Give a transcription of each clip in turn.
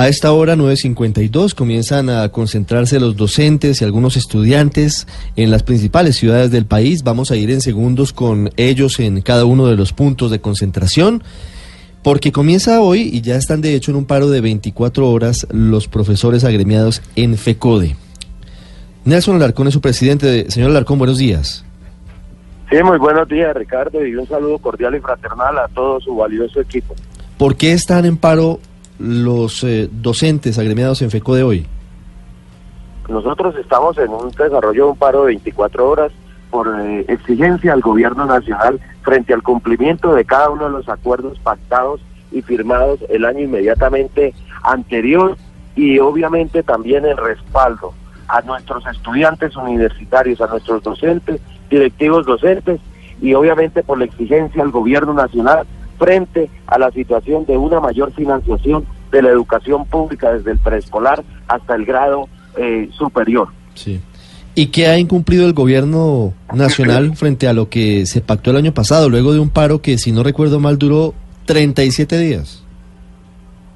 A esta hora, 9.52, comienzan a concentrarse los docentes y algunos estudiantes en las principales ciudades del país. Vamos a ir en segundos con ellos en cada uno de los puntos de concentración, porque comienza hoy y ya están de hecho en un paro de 24 horas los profesores agremiados en FECODE. Nelson Alarcón es su presidente. Señor Alarcón, buenos días. Sí, muy buenos días, Ricardo, y un saludo cordial y fraternal a todo su valioso equipo. ¿Por qué están en paro los eh, docentes agremiados en FECODE hoy? Nosotros estamos en un desarrollo de un paro de 24 horas por eh, exigencia al gobierno nacional frente al cumplimiento de cada uno de los acuerdos pactados y firmados el año inmediatamente anterior y obviamente también el respaldo a nuestros estudiantes universitarios, a nuestros docentes, directivos docentes y obviamente por la exigencia al gobierno nacional frente a la situación de una mayor financiación de la educación pública desde el preescolar hasta el grado eh, superior. Sí. ¿Y qué ha incumplido el gobierno nacional frente a lo que se pactó el año pasado, luego de un paro que, si no recuerdo mal, duró 37 días?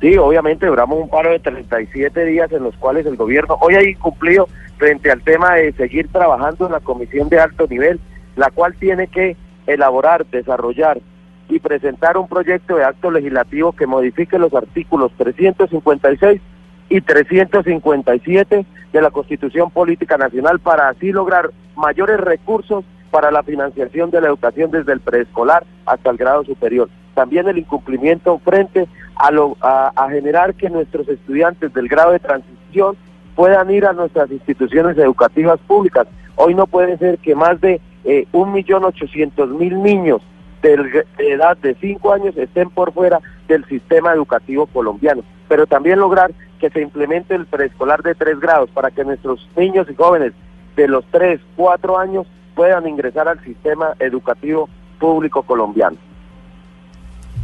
Sí, obviamente duramos un paro de 37 días en los cuales el gobierno hoy ha incumplido frente al tema de seguir trabajando en la comisión de alto nivel, la cual tiene que elaborar, desarrollar y presentar un proyecto de acto legislativo que modifique los artículos 356 y 357 de la Constitución Política Nacional para así lograr mayores recursos para la financiación de la educación desde el preescolar hasta el grado superior. También el incumplimiento frente a, lo, a, generar que nuestros estudiantes del grado de transición puedan ir a nuestras instituciones educativas públicas. Hoy no puede ser que más de eh, un millón ochocientos mil niños de edad de 5 años estén por fuera del sistema educativo colombiano, pero también lograr que se implemente el preescolar de 3 grados para que nuestros niños y jóvenes de los 3, 4 años puedan ingresar al sistema educativo público colombiano.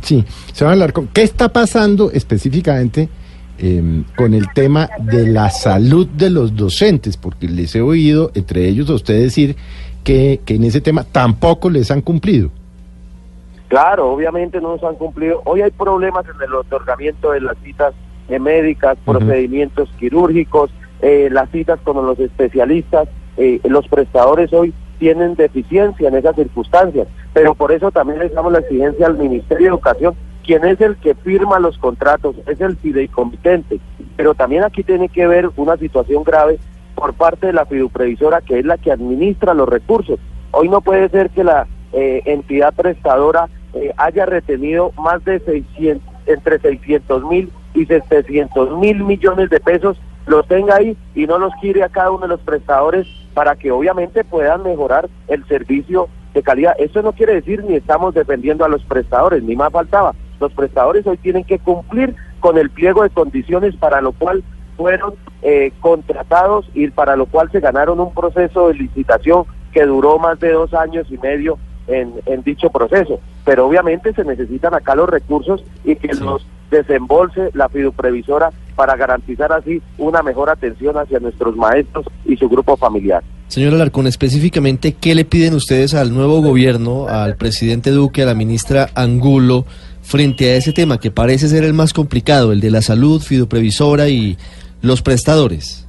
Sí, se va a hablar con qué está pasando específicamente eh, con el tema de la salud de los docentes, porque les he oído, entre ellos, a usted decir que, que en ese tema tampoco les han cumplido. Claro, obviamente no nos han cumplido. Hoy hay problemas en el otorgamiento de las citas médicas, procedimientos quirúrgicos, eh, las citas con los especialistas. Eh, los prestadores hoy tienen deficiencia en esas circunstancias, pero por eso también les damos la exigencia al Ministerio de Educación, quien es el que firma los contratos, es el fideicomitente. Pero también aquí tiene que ver una situación grave por parte de la fiduprevisora, que es la que administra los recursos. Hoy no puede ser que la eh, entidad prestadora eh, haya retenido más de 600, entre 600 mil y 700 mil millones de pesos, los tenga ahí y no los quiere a cada uno de los prestadores para que obviamente puedan mejorar el servicio de calidad. Eso no quiere decir ni estamos defendiendo a los prestadores, ni más faltaba. Los prestadores hoy tienen que cumplir con el pliego de condiciones para lo cual fueron eh, contratados y para lo cual se ganaron un proceso de licitación que duró más de dos años y medio en, en dicho proceso. Pero obviamente se necesitan acá los recursos y que los desembolse la fiduprevisora para garantizar así una mejor atención hacia nuestros maestros y su grupo familiar. Señor Alarcón, específicamente, ¿qué le piden ustedes al nuevo gobierno, al presidente Duque, a la ministra Angulo, frente a ese tema que parece ser el más complicado, el de la salud, fiduprevisora y los prestadores?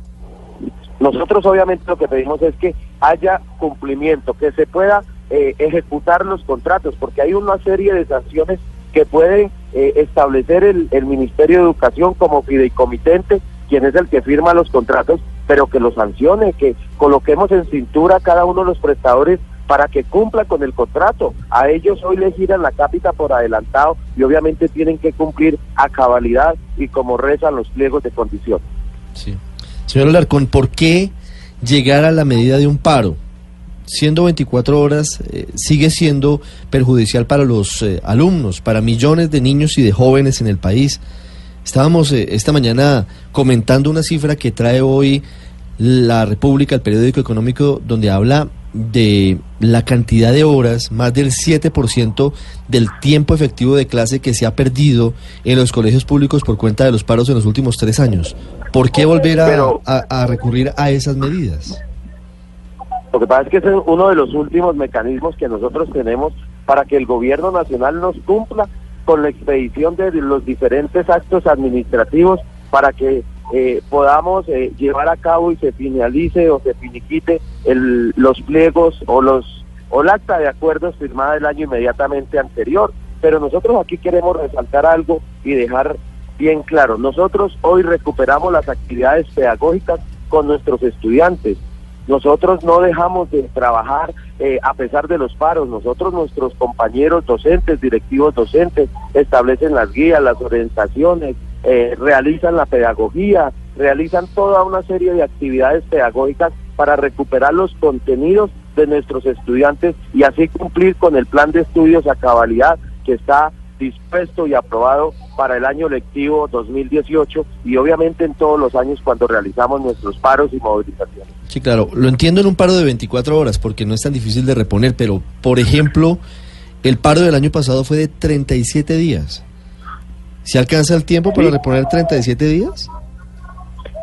Nosotros obviamente lo que pedimos es que haya cumplimiento, que se pueda eh, ejecutar los contratos, porque hay una serie de sanciones que puede eh, establecer el, Ministerio de Educación como fideicomitente, quien es el que firma los contratos, pero que los sancione, que coloquemos en cintura a cada uno de los prestadores para que cumpla con el contrato. A ellos hoy les giran la cápita por adelantado y obviamente tienen que cumplir a cabalidad y como rezan los pliegos de condición. Sí. Señor Alarcón, ¿por qué llegar a la medida de un paro? Siendo 24 horas, eh, sigue siendo perjudicial para los eh, alumnos, para millones de niños y de jóvenes en el país. Estábamos eh, esta mañana comentando una cifra que trae hoy la República, el periódico económico, donde habla de la cantidad de horas, más del 7% del tiempo efectivo de clase que se ha perdido en los colegios públicos por cuenta de los paros en los últimos tres años. ¿Por qué volver a, Pero- a- a recurrir a esas medidas? Lo que pasa es que ese es uno de los últimos mecanismos que nosotros tenemos para que el gobierno nacional nos cumpla con la expedición de los diferentes actos administrativos para que eh, podamos eh, llevar a cabo y se finalice o se finiquite el- los pliegos o los o el acta de acuerdos firmada el año inmediatamente anterior. Pero nosotros aquí queremos resaltar algo y dejar bien claro. Nosotros hoy recuperamos las actividades pedagógicas con nuestros estudiantes. Nosotros no dejamos de trabajar eh, a pesar de los paros. Nosotros, nuestros compañeros docentes, directivos docentes, establecen las guías, las orientaciones, eh, realizan la pedagogía, realizan toda una serie de actividades pedagógicas para recuperar los contenidos de nuestros estudiantes y así cumplir con el plan de estudios a cabalidad que está dispuesto y aprobado para el año lectivo 2018 y obviamente en todos los años cuando realizamos nuestros paros y movilizaciones. Sí, claro, lo entiendo en un paro de 24 horas porque no es tan difícil de reponer, pero por ejemplo, el paro del año pasado fue de 37 días. ¿Se alcanza el tiempo para Sí. reponer 37 días?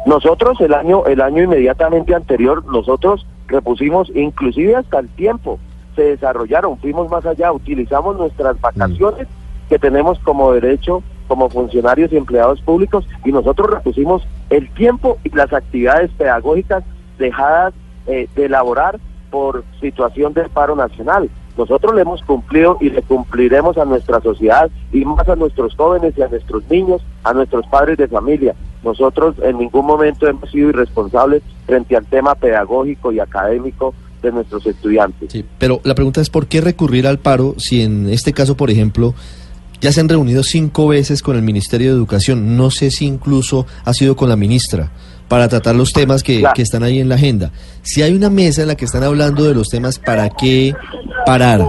Nosotros el año el año inmediatamente anterior nosotros repusimos inclusive hasta el tiempo se desarrollaron, fuimos más allá, utilizamos nuestras vacaciones que tenemos como derecho como funcionarios y empleados públicos y nosotros repusimos el tiempo y las actividades pedagógicas dejadas eh, de elaborar por situación del paro nacional. Nosotros le hemos cumplido y le cumpliremos a nuestra sociedad y más a nuestros jóvenes y a nuestros niños, a nuestros padres de familia. Nosotros en ningún momento hemos sido irresponsables frente al tema pedagógico y académico de nuestros estudiantes. Sí, pero la pregunta es ¿por qué recurrir al paro si en este caso, por ejemplo, ya se han reunido cinco veces con el Ministerio de Educación? No sé si incluso ha sido con la ministra para tratar los temas que, Claro. que están ahí en la agenda. Si hay una mesa en la que están hablando de los temas, ¿para qué parar?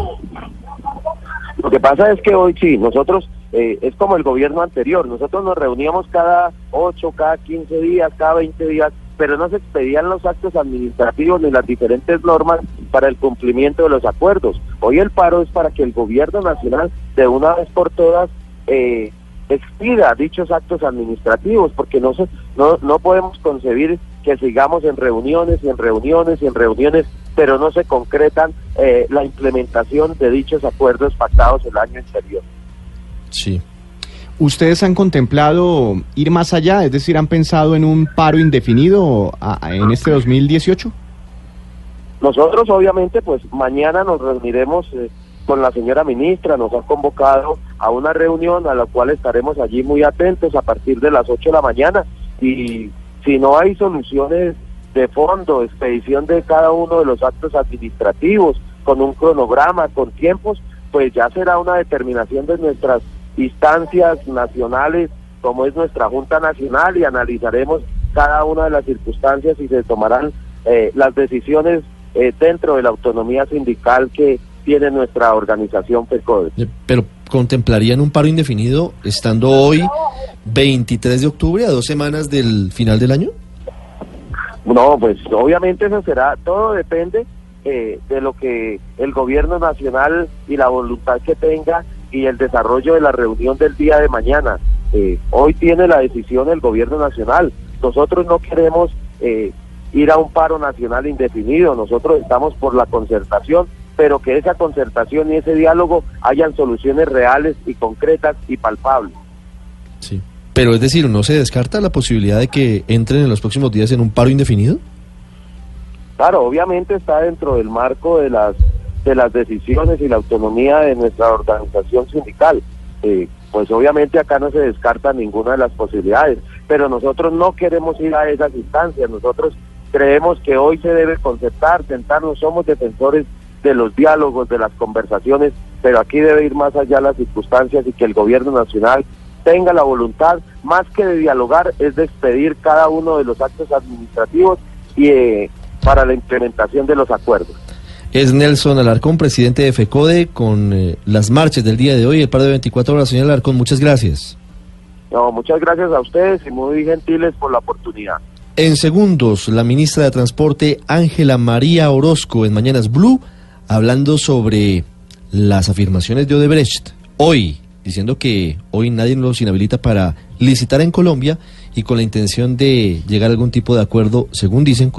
Lo que pasa es que hoy sí, nosotros, eh, es como el gobierno anterior, nosotros nos reuníamos cada 8, cada 15 días, cada 20 días, pero no se expedían los actos administrativos ni las diferentes normas para el cumplimiento de los acuerdos. Hoy el paro es para que el gobierno nacional de una vez por todas eh, expida dichos actos administrativos, porque no, se, no, no podemos concebir que sigamos en reuniones y en reuniones y en reuniones, pero no se concretan eh, la implementación de dichos acuerdos pactados el año anterior. Sí. ¿Ustedes han contemplado ir más allá? Es decir, ¿han pensado en un paro indefinido en este 2018? Nosotros obviamente pues mañana nos reuniremos eh, con la señora ministra, nos ha convocado a una reunión a la cual estaremos allí muy atentos a partir de las 8 de la mañana y si no hay soluciones de fondo, expedición de cada uno de los actos administrativos, con un cronograma, con tiempos, pues ya será una determinación de nuestras instancias nacionales, como es nuestra Junta Nacional, y analizaremos cada una de las circunstancias y se tomarán eh, las decisiones eh, dentro de la autonomía sindical que tiene nuestra organización FECODE. Eh, Pero contemplarían un paro indefinido estando hoy 23 de octubre a dos semanas del final del año? No, pues obviamente eso será, todo depende eh, de lo que el gobierno nacional y la voluntad que tenga y el desarrollo de la reunión del día de mañana. Eh, hoy tiene la decisión el gobierno nacional. Nosotros no queremos eh, ir a un paro nacional indefinido, nosotros estamos por la concertación, pero que esa concertación y ese diálogo hayan soluciones reales y concretas y palpables. Sí. Pero es decir, ¿no se descarta la posibilidad de que entren en los próximos días en un paro indefinido? Claro, obviamente está dentro del marco de las de las decisiones y la autonomía de nuestra organización sindical. Eh, pues obviamente acá no se descarta ninguna de las posibilidades, pero nosotros no queremos ir a esas instancias. Nosotros creemos que hoy se debe concertar, sentarnos, somos defensores de los diálogos, de las conversaciones, pero aquí debe ir más allá las circunstancias y que el gobierno nacional tenga la voluntad, más que de dialogar, es de expedir cada uno de los actos administrativos y eh, para la implementación de los acuerdos. Es Nelson Alarcón, presidente de FECODE, con eh, las marchas del día de hoy, el paro de 24 horas. Señor Alarcón, muchas gracias. No, muchas gracias a ustedes y muy gentiles por la oportunidad. En segundos, la ministra de Transporte Ángela María Orozco en Mañanas Blue hablando sobre las afirmaciones de Odebrecht. Hoy, diciendo que hoy nadie los inhabilita para licitar en Colombia y con la intención de llegar a algún tipo de acuerdo, según dicen,